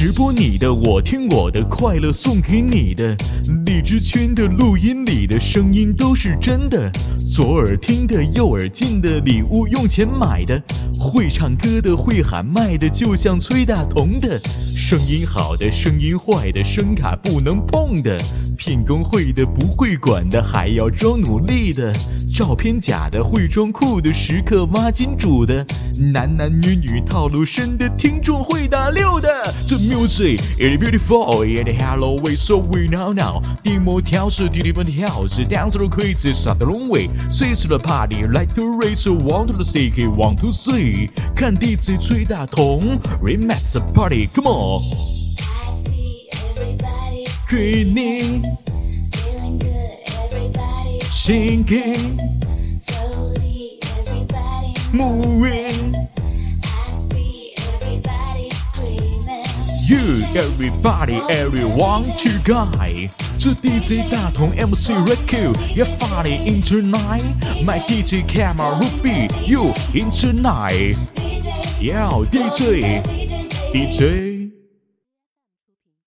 直播你的，我听我的，快乐送给你的。荔枝圈的录音里的声音都是真的，左耳听的，右耳进的，礼物用钱买的。会唱歌的，会喊麦的，就像崔大同的。声音好的，声音坏的，声卡不能碰的。骗工会的，不会管的，还要装努力的。照片假的，会装酷的，时刻挖金主的。男男女女套路深的，听众会打六的。The music is beautiful and hello we so we now now。地模调试，弟弟们跳是 dance the crazy start the long way。随时的 party like the race one to the city one to three。看 DJ 吹大同 remix the party，come on。I see everybody's singing, slowly, everybody's moving. I see everybody screaming. You, everybody, everyone to guy. 这 DJ 大同 MC Red Q 也发你 in tonight. My DJ camera Ruby, you in tonight.